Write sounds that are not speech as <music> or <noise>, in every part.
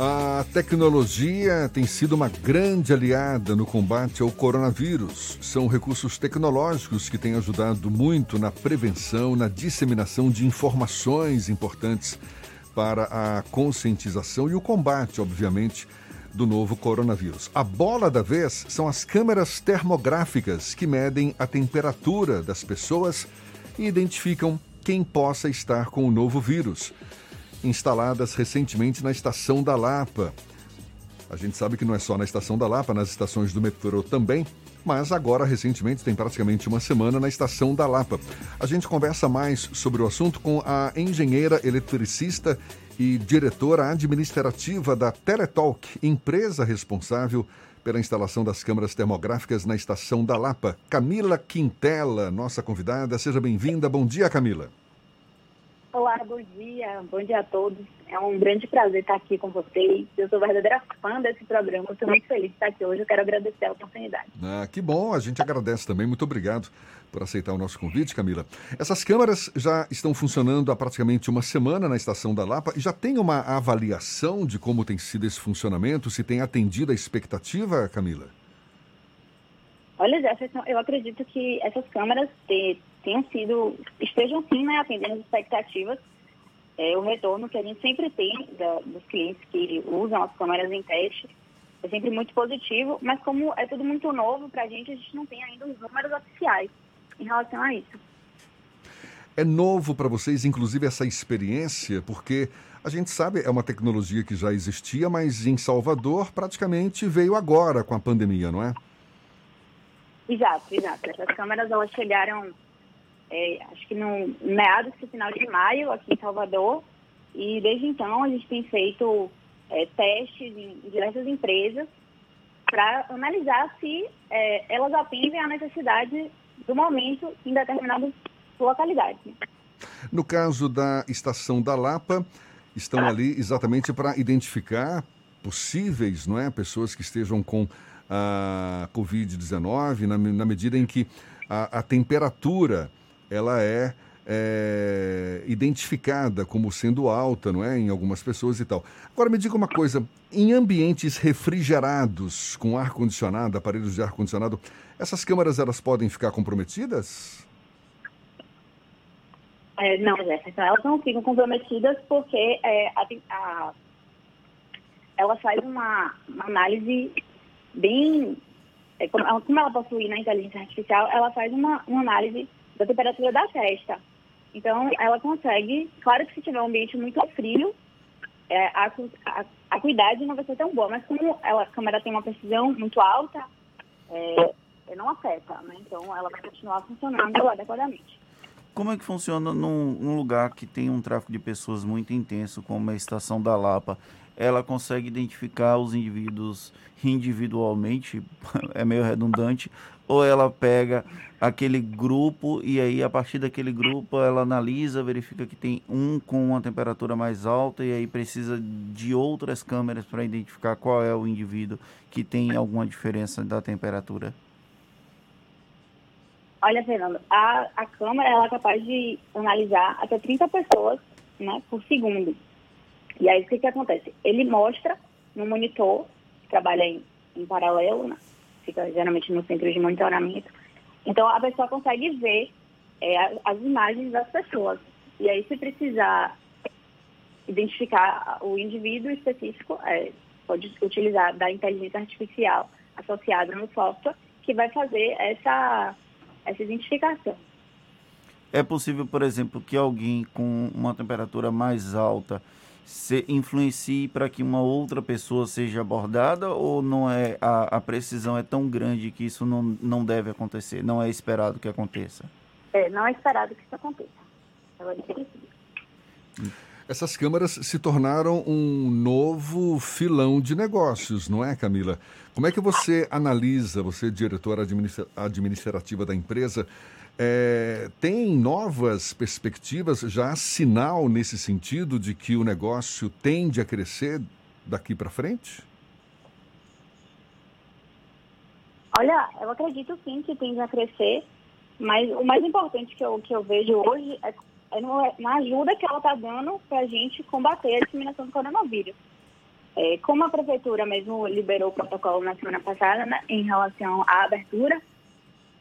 A tecnologia tem sido uma grande aliada no combate ao coronavírus. São recursos tecnológicos que têm ajudado muito na prevenção, na disseminação de informações importantes para a conscientização e o combate, obviamente, do novo coronavírus. A bola da vez são as câmeras termográficas que medem a temperatura das pessoas e identificam quem possa estar com o novo vírus instaladas recentemente na estação da Lapa. A gente sabe que não é só na estação da Lapa, nas estações do metrô também, mas agora, recentemente, tem praticamente uma semana na estação da Lapa. A gente conversa mais sobre o assunto com a engenheira eletricista e diretora administrativa da Teletalk, empresa responsável pela instalação das câmeras termográficas na estação da Lapa. Camila Quintela, nossa convidada. Seja bem-vinda. Bom dia, Camila. Olá, bom dia, bom dia a todos. É um grande prazer estar aqui com vocês. Eu sou verdadeira fã desse programa, estou muito feliz de estar aqui hoje. Eu quero agradecer a oportunidade. Ah, que bom, a gente agradece também. Muito obrigado por aceitar o nosso convite, Camila. Essas câmaras já estão funcionando há praticamente uma semana na estação da Lapa e já tem uma avaliação de como tem sido esse funcionamento, se tem atendido a expectativa, Camila? Olha, Jefferson, eu acredito que essas câmeras tenham sido, estejam sim né, atendendo as expectativas. É, o retorno que a gente sempre tem da, dos clientes que usam as câmeras em teste é sempre muito positivo, mas como é tudo muito novo para a gente, a gente não tem ainda os números oficiais em relação a isso. É novo para vocês, inclusive, essa experiência, porque a gente sabe, é uma tecnologia que já existia, mas em Salvador praticamente veio agora com a pandemia, não é? Exato, exato. Essas câmeras elas chegaram, é, acho que no meados do final de maio aqui em Salvador e desde então a gente tem feito é, testes em, diversas empresas para analisar se é, elas atendem à necessidade do momento em determinadas localidades. No caso da estação da Lapa, estão ali exatamente para identificar possíveis, não é, pessoas que estejam com a Covid-19, na, na, medida em que a, a temperatura ela é, é, identificada como sendo alta, não é, em algumas pessoas e tal. Agora me diga uma coisa, em ambientes refrigerados, com ar condicionado, aparelhos de ar condicionado, essas câmaras elas podem ficar comprometidas? É, não, elas não ficam comprometidas porque é, a, a, ela faz uma, uma análise bem. É, como, ela possui na inteligência artificial, ela faz uma, uma análise da temperatura da testa. Então, ela consegue, claro que se tiver um ambiente muito frio, é, a, a, a cuidade não vai ser tão boa, mas como ela, a câmera tem uma precisão muito alta, é, não afeta, né? Então, ela vai continuar funcionando adequadamente. Como é que funciona num, num, lugar que tem um tráfego de pessoas muito intenso, como a estação da Lapa? Ela consegue identificar os indivíduos individualmente, <laughs> é meio redundante, ou ela pega aquele grupo e aí a partir daquele grupo ela analisa, verifica que tem um com uma temperatura mais alta e aí precisa de outras câmeras para identificar qual é o indivíduo que tem alguma diferença da temperatura? Olha, Fernando, a, a câmera ela é capaz de analisar até 30 pessoas né, por segundo. E aí o que, que acontece? Ele mostra no monitor, que trabalha em, em paralelo, né, fica geralmente no centro de monitoramento. Então a pessoa consegue ver é, as imagens das pessoas. E aí, se precisar identificar o indivíduo específico, é, pode utilizar da inteligência artificial associada no software, que vai fazer essa essa identificação. É possível, por exemplo, que alguém com uma temperatura mais alta se influencie para que uma outra pessoa seja abordada ou não é a, a, precisão é tão grande que isso não, não deve acontecer, não é esperado que aconteça? É, não é esperado que isso aconteça. Agora, essas câmaras se tornaram um novo filão de negócios, não é, Camila? Como é que você analisa, você diretora administra administrativa da empresa, é, tem novas perspectivas, já há sinal nesse sentido de que o negócio tende a crescer daqui para frente? Olha, eu acredito sim que tende a crescer, mas o mais importante que eu, que eu vejo hoje é na ajuda que ela está dando para a gente combater a disseminação do coronavírus. É, como a prefeitura mesmo liberou o protocolo na semana passada né, em relação à abertura,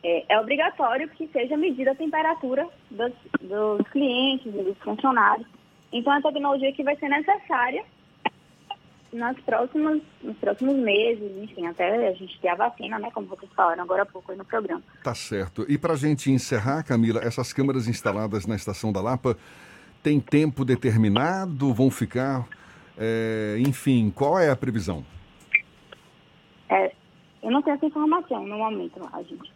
é, é, obrigatório que seja medida a temperatura dos, dos clientes e dos funcionários. Então, é a tecnologia que vai ser necessária nas próximas, nos próximos meses, enfim, até a gente ter a vacina, né, como vocês falaram agora há pouco aí no programa. Tá certo. E para a gente encerrar, Camila, essas câmeras instaladas na Estação da Lapa têm tempo determinado? Vão ficar, é, enfim, qual é a previsão? É, eu não tenho essa informação no momento, a gente.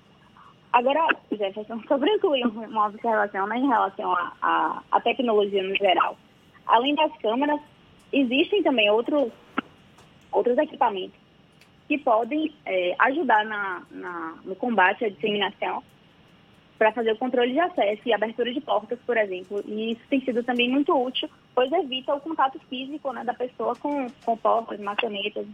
Agora, Jefferson, sobre incluir uma observação né, em relação à tecnologia no geral. Além das câmeras, existem também outros, outros equipamentos que podem é, ajudar na, na, no combate à disseminação para fazer o controle de acesso e abertura de portas, por exemplo. E isso tem sido também muito útil, pois evita o contato físico né, da pessoa com, com portas, maçanetas.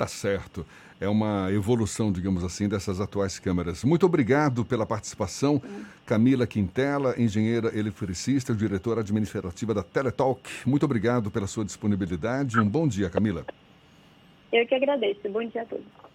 Tá certo é uma evolução, digamos assim, dessas atuais câmeras. Muito obrigado pela participação. Camila Quintela, engenheira eletricista, diretora administrativa da Teletalk. Muito obrigado pela sua disponibilidade. Um bom dia, Camila. Eu que agradeço. Bom dia a todos.